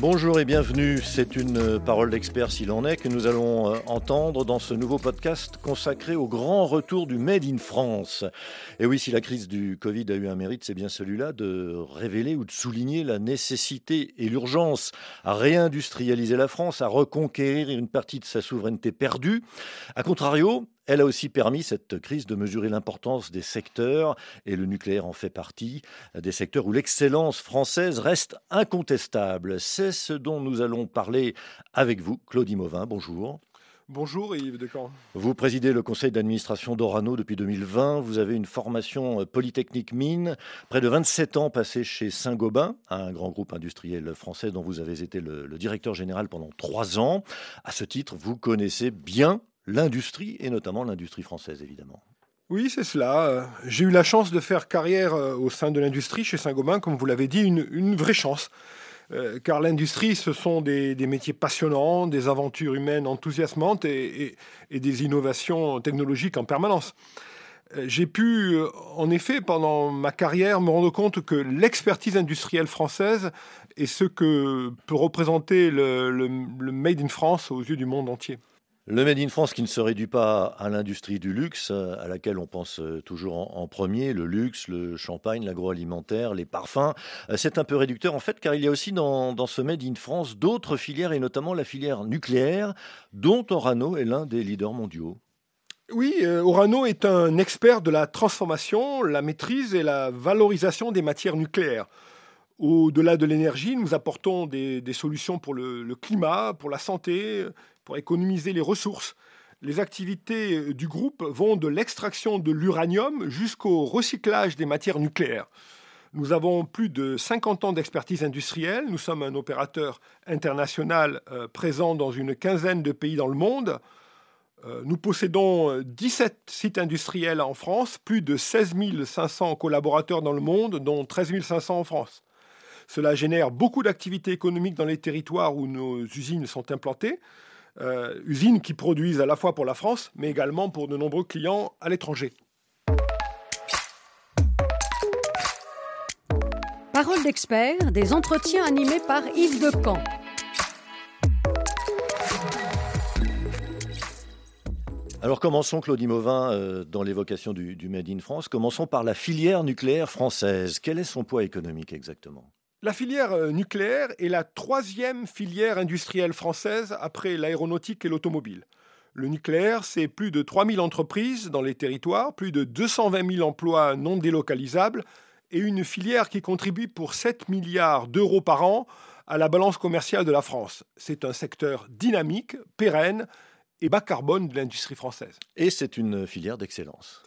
Bonjour et bienvenue, c'est une euh, parole d'expert s'il en est que nous allons euh, entendre dans ce nouveau podcast consacré au grand retour du Made in France. Et oui, si la crise du Covid a eu un mérite, c'est bien celui-là de révéler ou de souligner la nécessité et l'urgence à réindustrialiser la France, à reconquérir une partie de sa souveraineté perdue. A contrario, elle a aussi permis, cette crise, de mesurer l'importance des secteurs, et le nucléaire en fait partie, des secteurs où l'excellence française reste incontestable. C'est ce dont nous allons parler avec vous, Claudie Mauvin. Bonjour. Bonjour Yves. Vous présidez le conseil d'administration d'Orano depuis 2020. Vous avez une formation polytechnique mine, près de 27 ans passés chez Saint-Gobain, un grand groupe industriel français dont vous avez été le, le directeur général pendant trois ans. À ce titre, vous connaissez bien l'industrie, et notamment l'industrie française, évidemment. Oui, c'est cela. Euh, j'ai eu la chance de faire carrière euh, au sein de l'industrie chez Saint-Gobain, comme vous l'avez dit, une, vraie chance. Euh, car l'industrie, ce sont des, métiers passionnants, des aventures humaines enthousiasmantes et, des innovations technologiques en permanence. J'ai pu, en effet, pendant ma carrière, me rendre compte que l'expertise industrielle française est ce que peut représenter le Made in France aux yeux du monde entier. Le Made in France qui ne se réduit pas à l'industrie du luxe, à laquelle on pense euh, toujours en, premier, le luxe, le champagne, l'agroalimentaire, les parfums, euh, c'est un peu réducteur en fait car il y a aussi dans, ce Made in France d'autres filières et notamment la filière nucléaire dont Orano est l'un des leaders mondiaux. Oui, euh, Orano est un expert de la transformation, la maîtrise et la valorisation des matières nucléaires. Au-delà de l'énergie, nous apportons des, solutions pour le, climat, pour la santé, pour économiser les ressources. Les activités du groupe vont de l'extraction de l'uranium jusqu'au recyclage des matières nucléaires. Nous avons plus de 50 ans d'expertise industrielle. Nous sommes un opérateur international euh, présent dans une quinzaine de pays dans le monde. Euh, nous possédons 17 sites industriels en France, plus de 16 500 collaborateurs dans le monde, dont 13 500 en France. Cela génère beaucoup d'activités économiques dans les territoires où nos usines sont implantées. Euh, usines qui produisent à la fois pour la France, mais également pour de nombreux clients à l'étranger. Parole d'expert, des entretiens animés par Yves Decamp. Alors commençons, Claudie Mauvin, euh, dans l'évocation du, du Made in France. Commençons par la filière nucléaire française. Quel est son poids économique exactement? La filière euh, nucléaire est la troisième filière industrielle française après l'aéronautique et l'automobile. Le nucléaire, c'est plus de 3000 entreprises dans les territoires, plus de 220 000 emplois non délocalisables et une filière qui contribue pour 7 milliards d'euros par an à la balance commerciale de la France. C'est un secteur dynamique, pérenne et bas carbone de l'industrie française. Et c'est une filière d'excellence.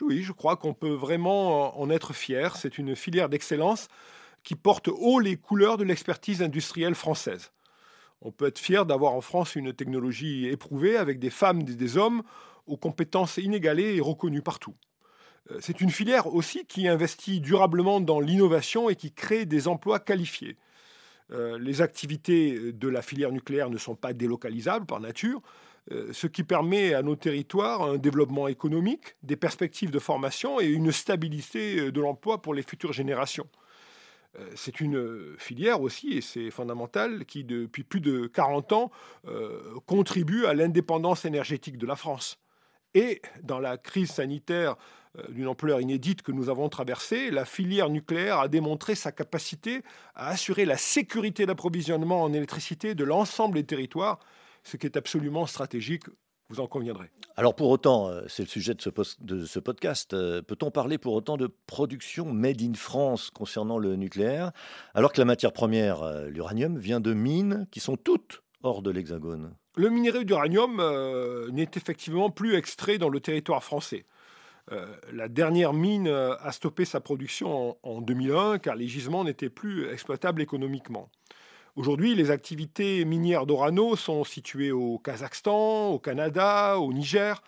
Oui, je crois qu'on peut vraiment en être fier. C'est une filière d'excellence qui porte haut les couleurs de l'expertise industrielle française. On peut être fier d'avoir en France une technologie éprouvée avec des femmes et des hommes aux compétences inégalées et reconnues partout. Euh, c'est une filière aussi qui investit durablement dans l'innovation et qui crée des emplois qualifiés. Euh, les activités de la filière nucléaire ne sont pas délocalisables par nature, euh, ce qui permet à nos territoires un développement économique, des perspectives de formation et une stabilité de l'emploi pour les futures générations. Euh, c'est une filière aussi, et c'est fondamental, qui depuis plus de 40 ans euh, contribue à l'indépendance énergétique de la France. Et dans la crise sanitaire euh, d'une ampleur inédite que nous avons traversée, la filière nucléaire a démontré sa capacité à assurer la sécurité d'approvisionnement en électricité de l'ensemble des territoires, ce qui est absolument stratégique vous en conviendrez. Alors pour autant, euh, c'est le sujet de ce, podcast, euh, peut-on parler pour autant de production made in France concernant le nucléaire, alors que la matière première, euh, l'uranium, vient de mines qui sont toutes hors de l'Hexagone? Le minerai d'uranium n'est effectivement plus extrait dans le territoire français. la dernière mine a stoppé sa production en 2001 car les gisements n'étaient plus exploitables économiquement. Aujourd'hui, les activités minières d'Orano sont situées au Kazakhstan, au Canada, au Niger.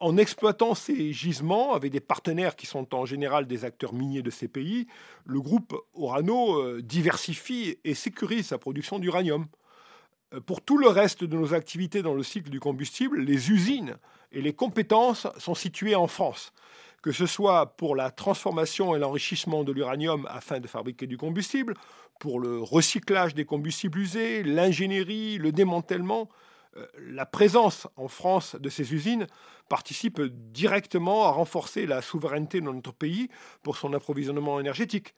En exploitant ces gisements avec des partenaires qui sont en général des acteurs miniers de ces pays, le groupe Orano euh, diversifie et sécurise sa production d'uranium. Euh, pour tout le reste de nos activités dans le cycle du combustible, les usines et les compétences sont situées en France, que ce soit pour la transformation et l'enrichissement de l'uranium afin de fabriquer du combustible, pour le recyclage des combustibles usés, l'ingénierie, le démantèlement. Euh, la présence en France de ces usines participe directement à renforcer la souveraineté de notre pays pour son approvisionnement énergétique.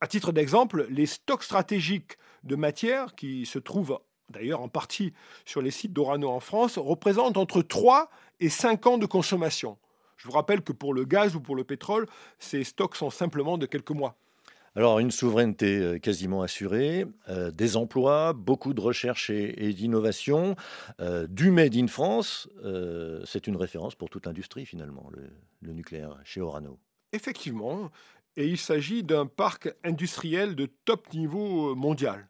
À titre d'exemple, les stocks stratégiques de matières qui se trouvent d'ailleurs en partie sur les sites d'Orano en France, représentent entre 3 et 5 ans de consommation. Je vous rappelle que pour le gaz ou pour le pétrole, ces stocks sont simplement de quelques mois. Alors une souveraineté euh, quasiment assurée, euh, des emplois, beaucoup de recherche et, d'innovation, euh, du Made in France, c'est une référence pour toute l'industrie finalement, le nucléaire chez Orano. Effectivement, et il s'agit d'un parc industriel de top niveau mondial.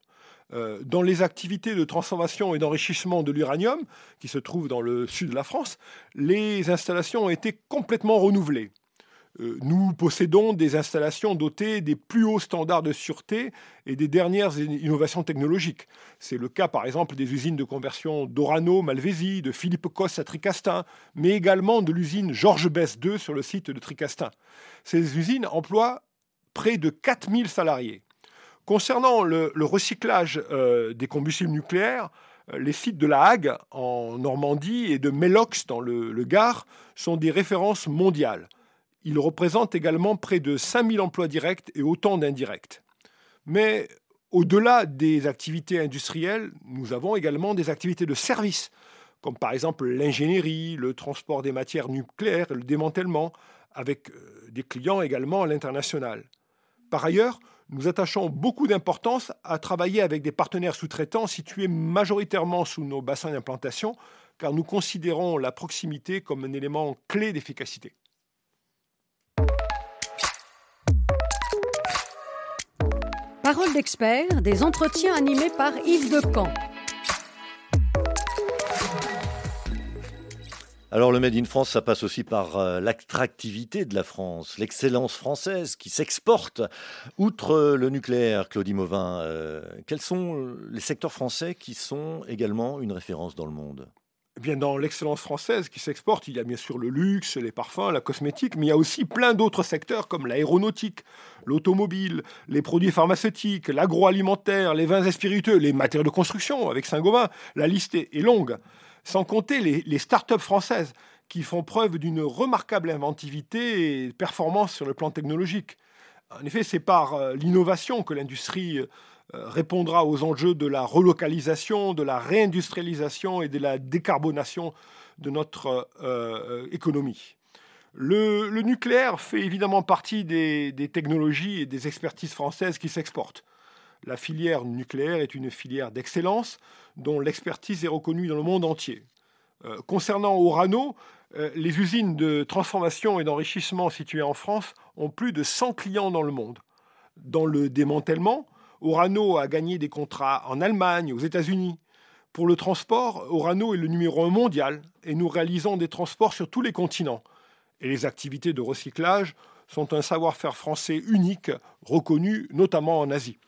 Euh, dans les activités de transformation et d'enrichissement de l'uranium, qui se trouvent dans le sud de la France, les installations ont été complètement renouvelées. Euh, nous possédons des installations dotées des plus hauts standards de sûreté et des dernières innovations technologiques. C'est le cas par exemple des usines de conversion d'Orano, Malvésie, de Philippe Cosse à Tricastin, mais également de l'usine Georges Bess II sur le site de Tricastin. Ces usines emploient près de 4000 salariés. Concernant le, recyclage euh, des combustibles nucléaires, euh, les sites de La Hague en Normandie et de Melox dans le, Gard sont des références mondiales. Ils représentent également près de 5000 emplois directs et autant d'indirects. Mais au-delà des activités industrielles, nous avons également des activités de service, comme par exemple l'ingénierie, le transport des matières nucléaires, le démantèlement, avec euh, des clients également à l'international. Par ailleurs, nous attachons beaucoup d'importance à travailler avec des partenaires sous-traitants situés majoritairement sous nos bassins d'implantation, car nous considérons la proximité comme un élément clé d'efficacité. Parole d'expert, des entretiens animés par Yves Decamp. Alors le Made in France, ça passe aussi par euh, l'attractivité de la France, l'excellence française qui s'exporte. Outre euh, le nucléaire, Claudie Mauvin, euh, quels sont les secteurs français qui sont également une référence dans le monde? Eh bien, dans l'excellence française qui s'exporte, il y a bien sûr le luxe, les parfums, la cosmétique, mais il y a aussi plein d'autres secteurs comme l'aéronautique, l'automobile, les produits pharmaceutiques, l'agroalimentaire, les vins et spiritueux, les matériaux de construction avec Saint-Gobain. La liste est longue sans compter les, start-up françaises qui font preuve d'une remarquable inventivité et performance sur le plan technologique. En effet, c'est par euh, l'innovation que l'industrie euh, répondra aux enjeux de la relocalisation, de la réindustrialisation et de la décarbonation de notre euh, économie. Le, nucléaire fait évidemment partie des, technologies et des expertises françaises qui s'exportent. La filière nucléaire est une filière d'excellence dont l'expertise est reconnue dans le monde entier. Euh, concernant Orano, euh, les usines de transformation et d'enrichissement situées en France ont plus de 100 clients dans le monde. Dans le démantèlement, Orano a gagné des contrats en Allemagne, aux États-Unis. Pour le transport, Orano est le numéro un mondial et nous réalisons des transports sur tous les continents. Et les activités de recyclage sont un savoir-faire français unique, reconnu notamment en Asie.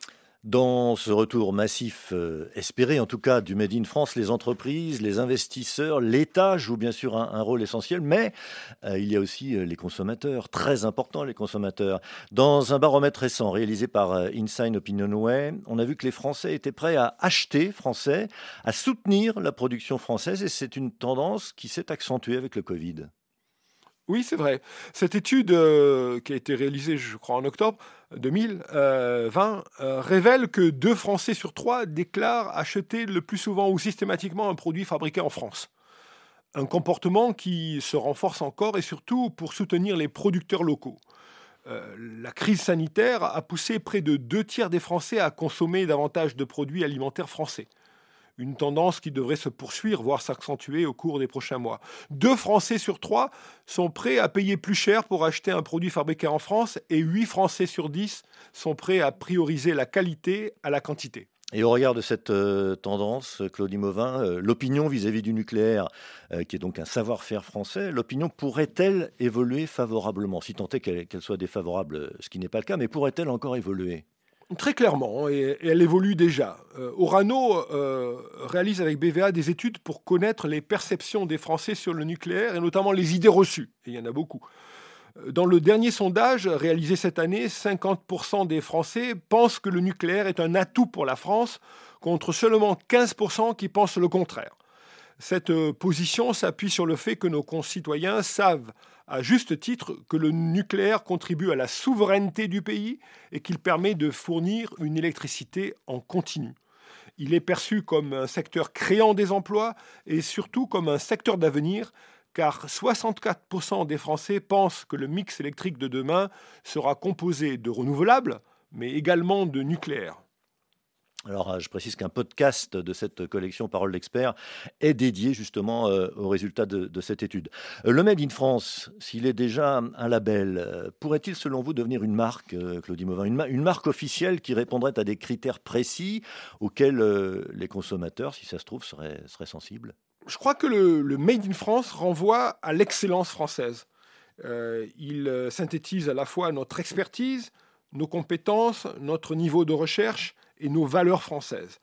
Dans ce retour massif euh, espéré, en tout cas du Made in France, les entreprises, les investisseurs, l'État jouent bien sûr un, rôle essentiel, mais euh, il y a aussi euh, les consommateurs, très importants les consommateurs. Dans un baromètre récent réalisé par Insign Opinionway, on a vu que les Français étaient prêts à acheter français, à soutenir la production française, et c'est une tendance qui s'est accentuée avec le Covid. Oui, c'est vrai. Cette étude euh, qui a été réalisée, je crois, en octobre 2020, euh, euh, révèle que deux Français sur trois déclarent acheter le plus souvent ou systématiquement un produit fabriqué en France. Un comportement qui se renforce encore et surtout pour soutenir les producteurs locaux. la crise sanitaire a poussé près de deux tiers des Français à consommer davantage de produits alimentaires français une tendance qui devrait se poursuivre, voire s'accentuer au cours des prochains mois. Deux Français sur trois sont prêts à payer plus cher pour acheter un produit fabriqué en France et huit Français sur dix sont prêts à prioriser la qualité à la quantité. Et au regard de cette euh, tendance, Claudie Mauvin, euh, l'opinion vis-à-vis du nucléaire, euh, qui est donc un savoir-faire français, l'opinion pourrait-elle évoluer favorablement? Si tant est qu'elle soit défavorable, ce qui n'est pas le cas, mais pourrait-elle encore évoluer? Très clairement, et, elle évolue déjà. Euh, Orano euh, réalise avec BVA des études pour connaître les perceptions des Français sur le nucléaire et notamment les idées reçues. Il y en a beaucoup. Euh, dans le dernier sondage réalisé cette année, 50% des Français pensent que le nucléaire est un atout pour la France, contre seulement 15% qui pensent le contraire. Cette position s'appuie sur le fait que nos concitoyens savent à juste titre que le nucléaire contribue à la souveraineté du pays et qu'il permet de fournir une électricité en continu. Il est perçu comme un secteur créant des emplois et surtout comme un secteur d'avenir car 64% des Français pensent que le mix électrique de demain sera composé de renouvelables, mais également de nucléaire. Alors, euh, je précise qu'un podcast de cette collection Paroles d'experts est dédié justement euh, aux résultats de, cette étude. Euh, le Made in France, s'il est déjà un label, pourrait-il selon vous devenir une marque, Claudie Mauvin, une, marque officielle qui répondrait à des critères précis auxquels les consommateurs, si ça se trouve, seraient, sensibles? Je crois que le, Made in France renvoie à l'excellence française. il synthétise à la fois notre expertise, nos compétences, notre niveau de recherche et nos valeurs françaises.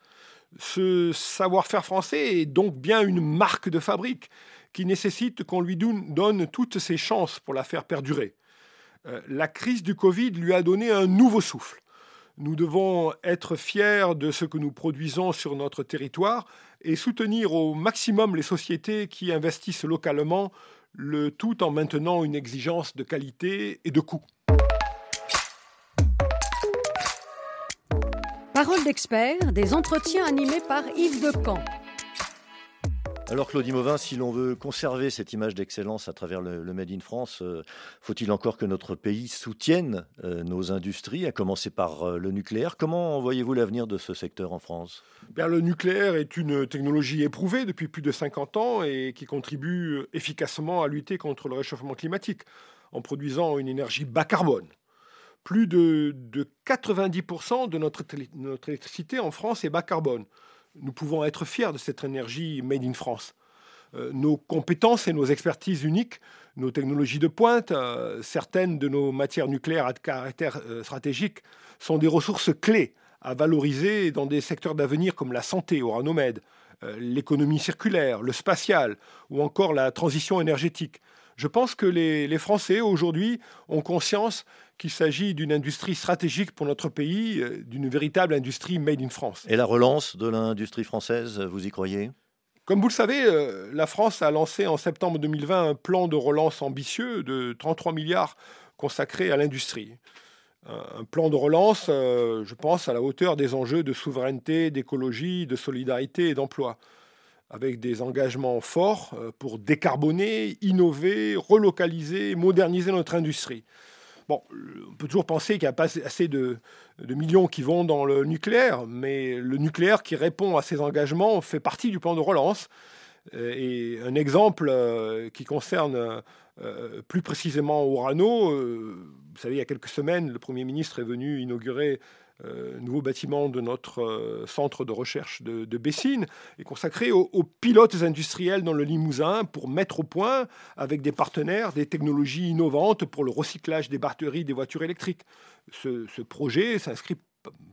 Ce savoir-faire français est donc bien une marque de fabrique qui nécessite qu'on lui donne toutes ses chances pour la faire perdurer. Euh, la crise du Covid lui a donné un nouveau souffle. Nous devons être fiers de ce que nous produisons sur notre territoire et soutenir au maximum les sociétés qui investissent localement, le tout en maintenant une exigence de qualité et de coût. Parole d'expert, des entretiens animés par Yves Decamp. Alors Claudie Mauvin, si l'on veut conserver cette image d'excellence à travers le, Made in France, euh, faut-il encore que notre pays soutienne euh, nos industries, à commencer par euh, le nucléaire? Comment voyez-vous l'avenir de ce secteur en France? Bien, Le nucléaire est une technologie éprouvée depuis plus de 50 ans et qui contribue efficacement à lutter contre le réchauffement climatique en produisant une énergie bas carbone plus de, 90% de notre, électricité en France est bas carbone. Nous pouvons être fiers de cette énergie made in France. Euh, nos compétences et nos expertises uniques, nos technologies de pointe, euh, certaines de nos matières nucléaires à caractère euh, stratégique sont des ressources clés à valoriser dans des secteurs d'avenir comme la santé, l'économie circulaire, le spatial ou encore la transition énergétique. Je pense que les, les Français aujourd'hui ont conscience qu'il s'agit d'une industrie stratégique pour notre pays, euh, d'une véritable industrie made in France. Et la relance de l'industrie française, vous y croyez? Comme vous le savez, euh, la France a lancé en septembre 2020 un plan de relance ambitieux de 33 milliards consacrés à l'industrie. Un plan de relance, euh, je pense, à la hauteur des enjeux de souveraineté, d'écologie, de solidarité et d'emploi, avec des engagements forts pour décarboner, innover, relocaliser, moderniser notre industrie. Bon, on peut toujours penser qu'il n'y a pas assez de, millions qui vont dans le nucléaire, mais le nucléaire qui répond à ces engagements fait partie du plan de relance. Euh, et un exemple euh, qui concerne euh, plus précisément Orano, vous savez, il y a quelques semaines, le Premier ministre est venu inaugurer euh, nouveau bâtiment de notre euh, centre de recherche de, Bessines est consacré aux, pilotes industriels dans le Limousin pour mettre au point, avec des partenaires, des technologies innovantes pour le recyclage des batteries des voitures électriques. ce projet s'inscrit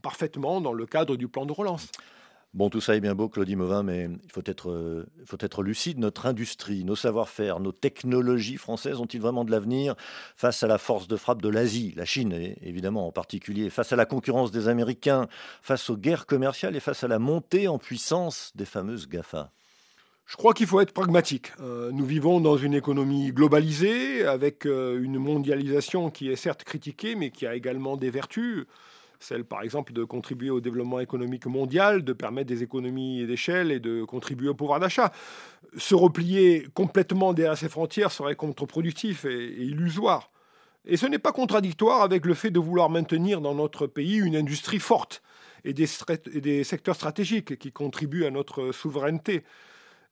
parfaitement dans le cadre du plan de relance. Bon, tout ça est bien beau, Claudie Mauvin, mais il faut être, euh, faut être lucide. Notre industrie, nos savoir-faire, nos technologies françaises ont-ils vraiment de l'avenir face à la force de frappe de l'Asie, la Chine évidemment en particulier, face à la concurrence des Américains, face aux guerres commerciales et face à la montée en puissance des fameuses GAFA? Je crois qu'il faut être pragmatique. Euh, nous vivons dans une économie globalisée, avec euh, une mondialisation qui est certes critiquée, mais qui a également des vertus celle par exemple de contribuer au développement économique mondial, de permettre des économies d'échelle et de contribuer au pouvoir d'achat. Se replier complètement derrière ces frontières serait contre-productif et, illusoire. Et ce n'est pas contradictoire avec le fait de vouloir maintenir dans notre pays une industrie forte et des secteurs stratégiques qui contribuent à notre souveraineté.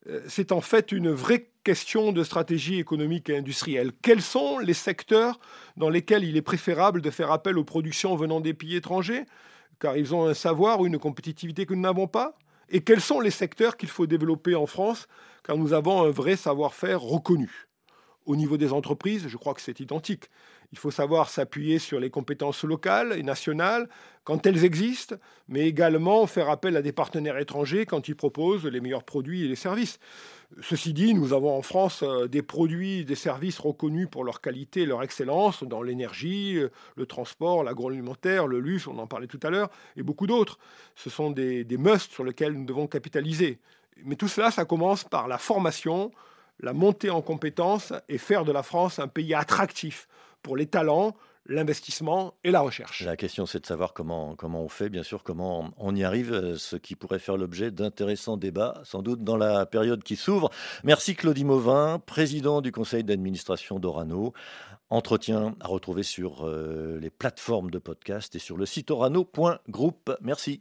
Euh, c'est en fait une vraie question de stratégie économique et industrielle. Quels sont les secteurs dans lesquels il est préférable de faire appel aux productions venant des pays étrangers, car ils ont un savoir ou une compétitivité que nous n'avons pas Et quels sont les secteurs qu'il faut développer en France, car nous avons un vrai savoir-faire reconnu Au niveau des entreprises, je crois que c'est identique. Il faut savoir s'appuyer sur les compétences locales et nationales quand elles existent, mais également faire appel à des partenaires étrangers quand ils proposent les meilleurs produits et les services. Ceci dit, nous avons en France euh, des produits, et des services reconnus pour leur qualité et leur excellence dans l'énergie, euh, le transport, l'agroalimentaire, le luxe, on en parlait tout à l'heure, et beaucoup d'autres. Ce sont des, des musts sur lesquels nous devons capitaliser. Mais tout cela, ça commence par la formation, la montée en compétences et faire de la France un pays attractif pour les talents, l'investissement et la recherche. La question, c'est de savoir comment, comment on fait, bien sûr, comment on y arrive, euh, ce qui pourrait faire l'objet d'intéressants débats, sans doute dans la période qui s'ouvre. Merci Claudie Mauvin, président du conseil d'administration d'Orano. Entretien à retrouver sur euh, les plateformes de podcast et sur le site orano.group. Merci.